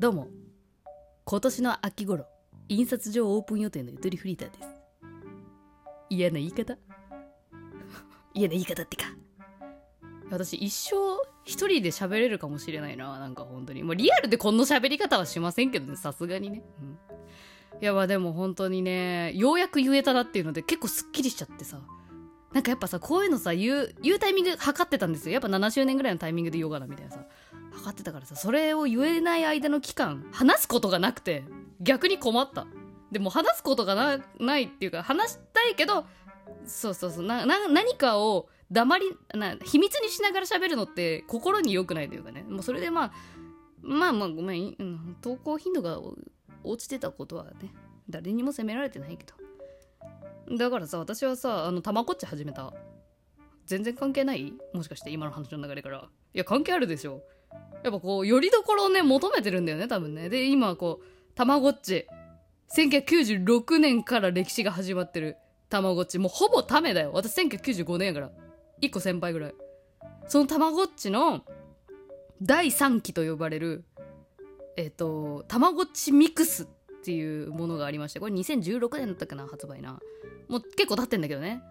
どうも。今年の秋頃印刷所オープン予定のゆとりフリーターです。嫌な言い方？嫌な言い方ってか。私一生一人で喋れるかもしれないななんか本当に。もうリアルでこんな喋り方はしませんけどねさすがにね、うん、いやまあでも本当にねようやく言えたなっていうので結構すっきりしちゃってさ。なんかやっぱさこういうのさ言う言うタイミング測ってたんですよ。やっぱ7周年ぐらいのタイミングで言おうかなみたいなさ。測ってたからさそれを言えない間の期間話すことがなくて逆に困った。でも話すことがないっていうか話したいけどそうそうそうな何かを黙りな秘密にしながら喋るのって心に良くないというかね。もうそれでまあまあまあごめん、うん、投稿頻度が落ちてたことはね誰にも責められてないけど。だからさ私はさあのたまごっち始めた。全然関係ない？もしかして今の話の流れから。いや関係あるでしょ。やっぱこうよりどころをね求めてるんだよね多分ね。で今こうたまごっち。1996年から歴史が始まってるたまごっち。もうほぼためだよ。私1995年やから。1個先輩ぐらい。そのたまごっちの第3期と呼ばれるえっ、ー、とたまごっちミクスっていうものがありましてこれ2016年だったかな発売な。もう結構経ってんだけどね。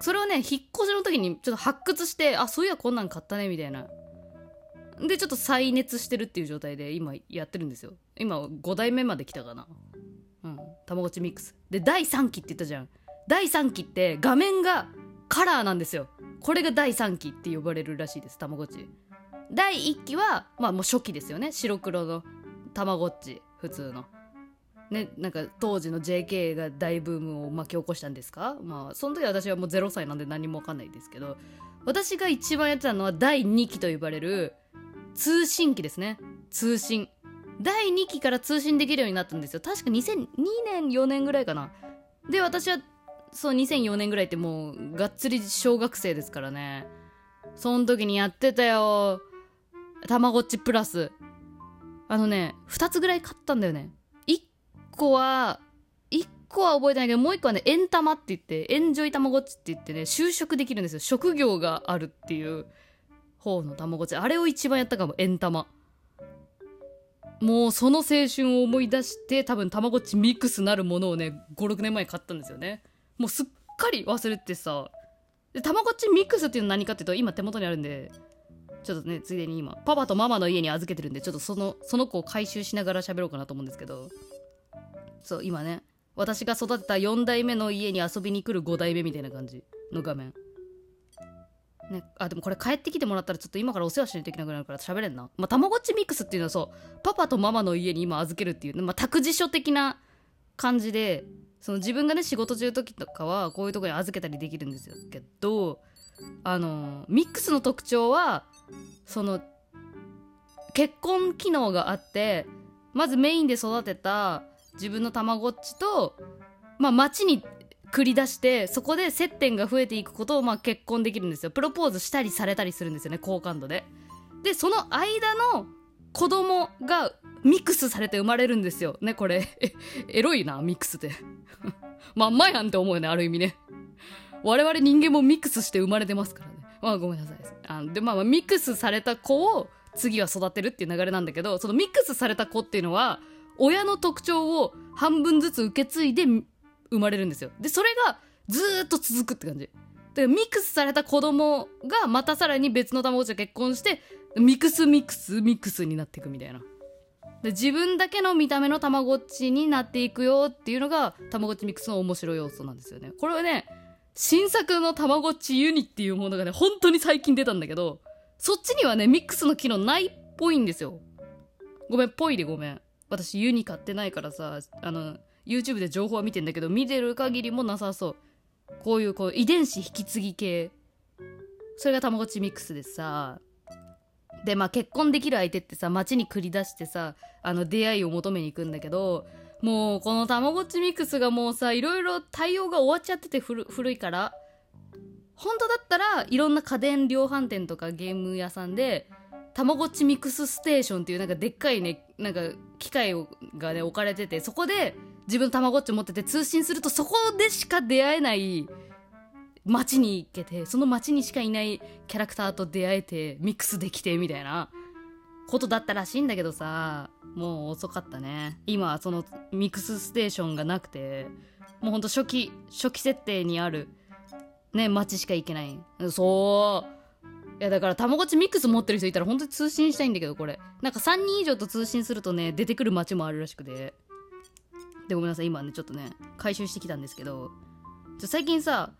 それをね引っ越しの時にちょっと発掘してあそういやこんなん買ったねみたいな。でちょっと再熱してるっていう状態で今やってるんですよ。今5代目まで来たかな。うん。たまごっちミックス。で第3期って言ったじゃん。第3期って画面がカラーなんですよ。これが第3期って呼ばれるらしいですたまごっち。第1期はまあもう初期ですよね。白黒のたまごっち普通の。ねなんか当時の JK が大ブームを巻き起こしたんですか？まあその時私はもう0歳なんで何もわかんないですけど。私が一番やってたのは第2期と呼ばれる通信機ですね。通信。第2期から通信できるようになったんですよ。確か2002年4年ぐらいかな。で私はそう2004年ぐらいってもうがっつり小学生ですからね。その時にやってたよ。たまごっちプラス。あのね2つぐらい買ったんだよね。1個は1個は覚えてないけどもう1個はねエンタマって言ってエンジョイたまごっちって言ってね就職できるんですよ。職業があるっていう方のたまごっち。あれを一番やったかもエンタマ。もうその青春を思い出して多分たまごっちミックスなるものをね56年前買ったんですよね。もうすっかり忘れてさ。でたまごっちミックスっていうのは何かっていうと今手元にあるんでちょっとねついでに今パパとママの家に預けてるんでちょっとそのその子を回収しながら喋ろうかなと思うんですけど。そう今ね私が育てた4代目の家に遊びに来る5代目みたいな感じの画面ね、あでもこれ帰ってきてもらったらちょっと今からお世話しないといけなくなるから喋れんな。まあ、たまごっちミックスっていうのはそうパパとママの家に今預けるっていう、まあ、託児所的な感じでその自分がね仕事中時とかはこういうとこに預けたりできるんですよけどあのミックスの特徴はその結婚機能があってまずメインで育てた自分のたまごっちとまあ街に繰り出してそこで接点が増えていくことをまあ結婚できるんですよ。プロポーズしたりされたりするんですよね好感度で。でその間の子供がミックスされて生まれるんですよねこれ。エロいなミックスって。まんまやんって思うよねある意味ね。我々人間もミックスして生まれてますからね。まあごめんなさい。あでまあ、まあ、ミックスされた子を次は育てるっていう流れなんだけどそのミックスされた子っていうのは親の特徴を半分ずつ受け継いで生まれるんですよ。でそれがずっと続くって感じ。でミックスされた子供がまたさらに別の卵と結婚してミックスミックスミックスになっていくみたいな。で自分だけの見た目のたまごっちになっていくよっていうのがたまごっちミックスの面白い要素なんですよね。これはね新作のたまごっちユニっていうものがね本当に最近出たんだけどそっちにはねミックスの機能ないっぽいんですよ。ごめんぽいでごめん。私ユニ買ってないからさあの YouTube で情報は見てんだけど見てる限りもなさそう。こういうこう遺伝子引き継ぎ系。それがたまごっちミックスでさ。でまあ結婚できる相手ってさ街に繰り出してさあの出会いを求めに行くんだけどもうこのたまごっちミックスがもうさいろいろ対応が終わっちゃってて古いから。本当だったらいろんな家電量販店とかゲーム屋さんでたまごっちミックスステーションっていうなんかでっかいねなんか機械がね置かれててそこで自分たまごっち持ってて通信するとそこでしか出会えない街に行けてその街にしかいないキャラクターと出会えてミックスできてみたいなことだったらしいんだけどさもう遅かったね。今はそのミックスステーションがなくてもうほんと初期初期設定にあるね街しか行けない。そう。やだからたまごっちミックス持ってる人いたら本当に通信したいんだけどこれ。なんか3人以上と通信するとね出てくる街もあるらしくて。でごめんなさい。今ねちょっとね回収してきたんですけど。最近さ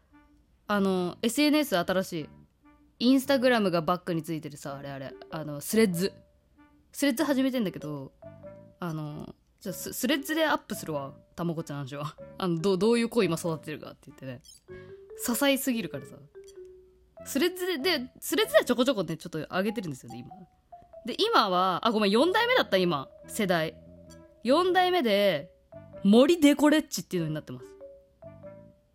あの SNS 新しいインスタグラムがバックについてるさあれあれあのスレッズ。スレッズ始めてんだけどあのじゃススレッズでアップするわ。たまごっちの話は。あのどどういう子今育ってるかって言ってね。支えすぎるからさ。スレッズででスレッズでちょこちょこねちょっと上げてるんですよね今。で今はあごめん4代目だった今世代。4代目で森デコレッチっていうのになってます。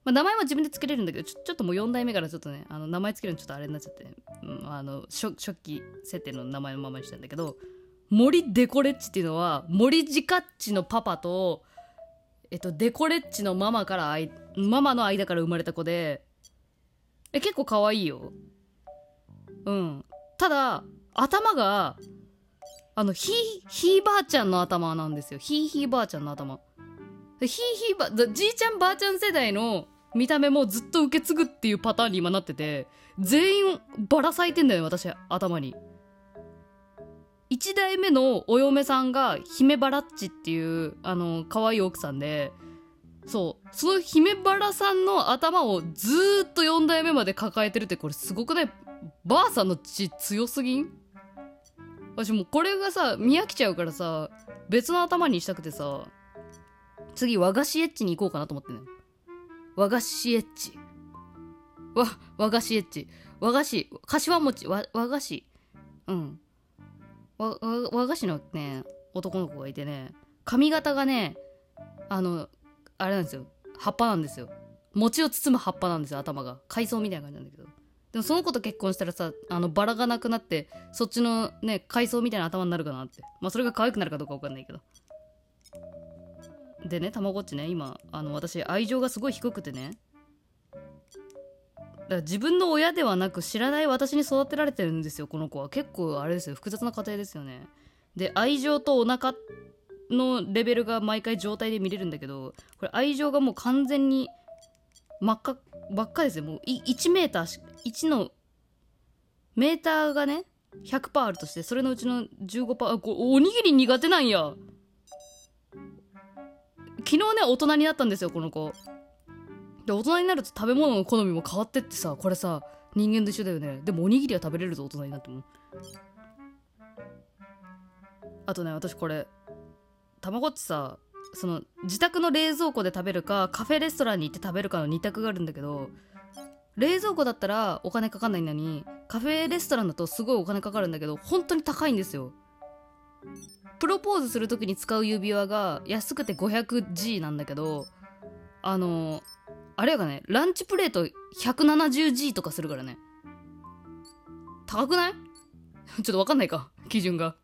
まあ、名前は自分でつけれるんだけどちょちょっともう4代目からちょっとねあの名前つけるのちょっとあれになっちゃって、うん、あの初初期設定の名前のままにしたんだけど森デコレッチっていうのは森ジカッチのパパとえっとデコレッチのママからママの間から生まれた子でえ結構可愛いよ。うん。ただ頭があのひひいばあちゃんの頭なんですよ。ひいひいばあちゃんの頭。ひいひいばあじいちゃんばあちゃん世代の見た目もずっと受け継ぐっていうパターンに今なってて全員バラ咲いてんだよね私頭に。1代目のお嫁さんが姫バラッチっていうあの可愛い奥さんでそうその姫バラさんの頭をずーっと4代目まで抱えてるってこれすごくない？ばあさんの血強すぎん？私もうこれがさ見飽きちゃうからさ別の頭にしたくてさ次和菓子エッジに行こうかなと思ってね和菓子エッジ。わ、和菓子エッジ。和菓子、柏餅、和和菓子。うん。和和菓子のね、男の子がいてね、髪型がね、あの、あれなんですよ。葉っぱなんですよ。餅を包む葉っぱなんですよ、頭が。海藻みたいな感じなんだけど。でもその子と結婚したらさ、あの、バラがなくなって、そっちのね、海藻みたいな頭になるかなって。まあ、それが可愛くなるかどうかわかんないけど。でねたまごっちね今あの私愛情がすごい低くてねだから自分の親ではなく知らない私に育てられてるんですよこの子は結構あれですよ複雑な家庭ですよねで愛情とお腹のレベルが毎回状態で見れるんだけどこれ愛情がもう完全に真っ赤ばっかですよ。もう1メーター1のメーターがね100%あるとしてそれのうちの15%あこれおにぎり苦手なんや。昨日ね大人になったんですよこの子。で大人になると食べ物の好みも変わってってさこれさ人間と一緒だよね。でもおにぎりは食べれるぞ大人になっても。あとね私これたまごっちさその自宅の冷蔵庫で食べるかカフェレストランに行って食べるかの2択があるんだけど冷蔵庫だったらお金かかんないのにカフェレストランだとすごいお金かかるんだけど本当に高いんですよ。プロポーズする時に使う指輪が安くて 500G なんだけどあのあれやがねランチプレート 170G とかするからね。高くない？ちょっとわかんないか基準が。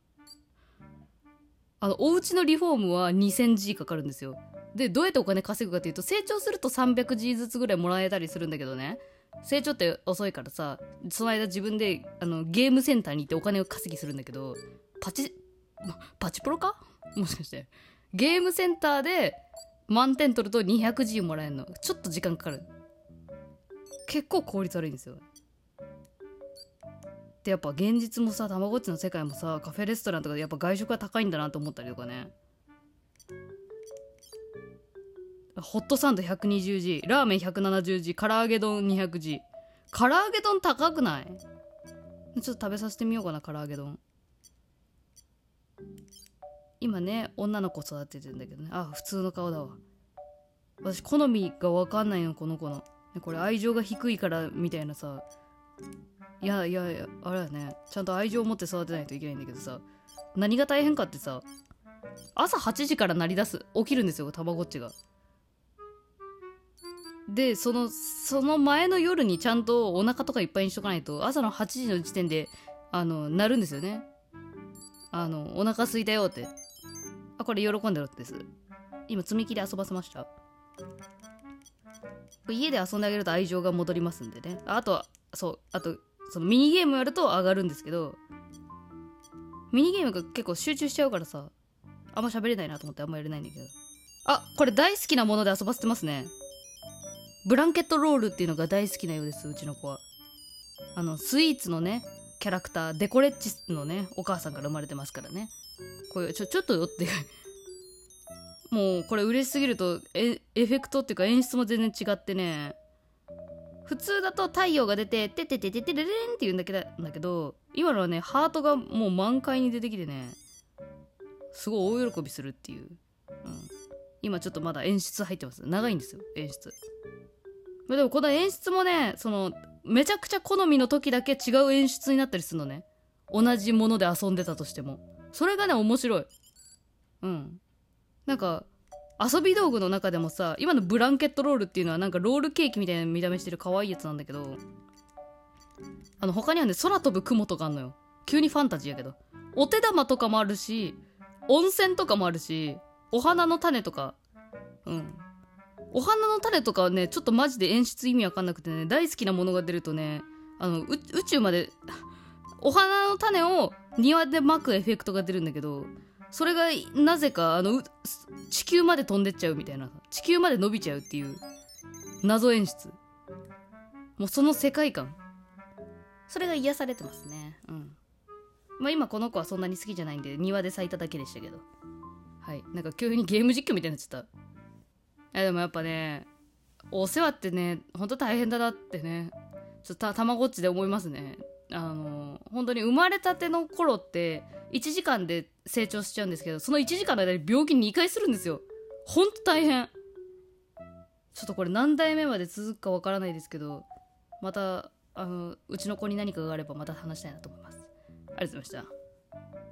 あのお家のリフォームは 2000G かかるんですよでどうやってお金稼ぐかっていうと成長すると 300G ずつぐらいもらえたりするんだけどね成長って遅いからさその間自分であのゲームセンターに行ってお金を稼ぎするんだけどパチパチプロか？もしかして。ゲームセンターで満点取ると 200G もらえるの。ちょっと時間かかる。結構効率悪いんですよ。で、やっぱ現実もさ、たまごっちの世界もさ、カフェレストランとかでやっぱ外食が高いんだなと思ったりとかね。ホットサンド 120G、ラーメン 170G、唐揚げ丼 200G。唐揚げ丼高くない？ちょっと食べさせてみようかな、唐揚げ丼。今ね女の子育ててんだけどねあ普通の顔だわ私好みが分かんないのこの子のこれ愛情が低いからみたいなさいやいやいやあれはね。ちゃんと愛情を持って育てないといけないんだけどさ。何が大変かってさ朝8時から鳴り出す。起きるんですよたまごっちが。でそのその前の夜にちゃんとお腹とかいっぱいにしとかないと朝の8時の時点であの鳴るんですよね。あのお腹すいたよって。あこれ喜んでるってです。今積み木で遊ばせました。家で遊んであげると愛情が戻りますんでね。あとはそうあとそのミニゲームやると上がるんですけどミニゲームが結構集中しちゃうからさあんま喋れないなと思ってあんまやれないんだけど。あこれ大好きなもので遊ばせてますね。ブランケットロールっていうのが大好きなようですうちの子は。あのスイーツのねキャラクターデコレッチのねお母さんから生まれてますからね。これちょちょっとよってもうこれ嬉しすぎるとエエフェクトっていうか演出も全然違ってね。普通だと太陽が出て「てててててれれん」って言うんだけどだけど今のはねハートがもう満開に出てきてねすごい大喜びするっていう、うん、今ちょっとまだ演出入ってます。長いんですよ演出。でもこの演出もねそのめちゃくちゃ好みの時だけ違う演出になったりするのね。同じもので遊んでたとしても。それがね面白い。うん。なんか遊び道具の中でもさ今のブランケットロールっていうのはなんかロールケーキみたいな見た目してる可愛いやつなんだけどあの他にはね空飛ぶ雲とかあんのよ。急にファンタジーやけど。お手玉とかもあるし温泉とかもあるしお花の種とか。うん。お花の種とかはねちょっとマジで演出意味わかんなくてね大好きなものが出るとねあの宇宙まで お花の種を庭でまくエフェクトが出るんだけどそれがなぜかあの地球まで飛んでっちゃうみたいな。地球まで伸びちゃうっていう謎演出。もうその世界観。それが癒されてますね。うん。まあ今この子はそんなに好きじゃないんで庭で咲いただけでしたけど。はい。なんか急にゲーム実況みたいになっちゃった。えでもやっぱねお世話ってねほんと大変だなってねちょっとたまごっちで思いますね。あの本当に生まれたての頃って1時間で成長しちゃうんですけどその1時間の間に病気2回するんですよ。ほんと大変。ちょっとこれ何代目まで続くかわからないですけどまたあのうちの子に何かがあればまた話したいなと思います。ありがとうございました。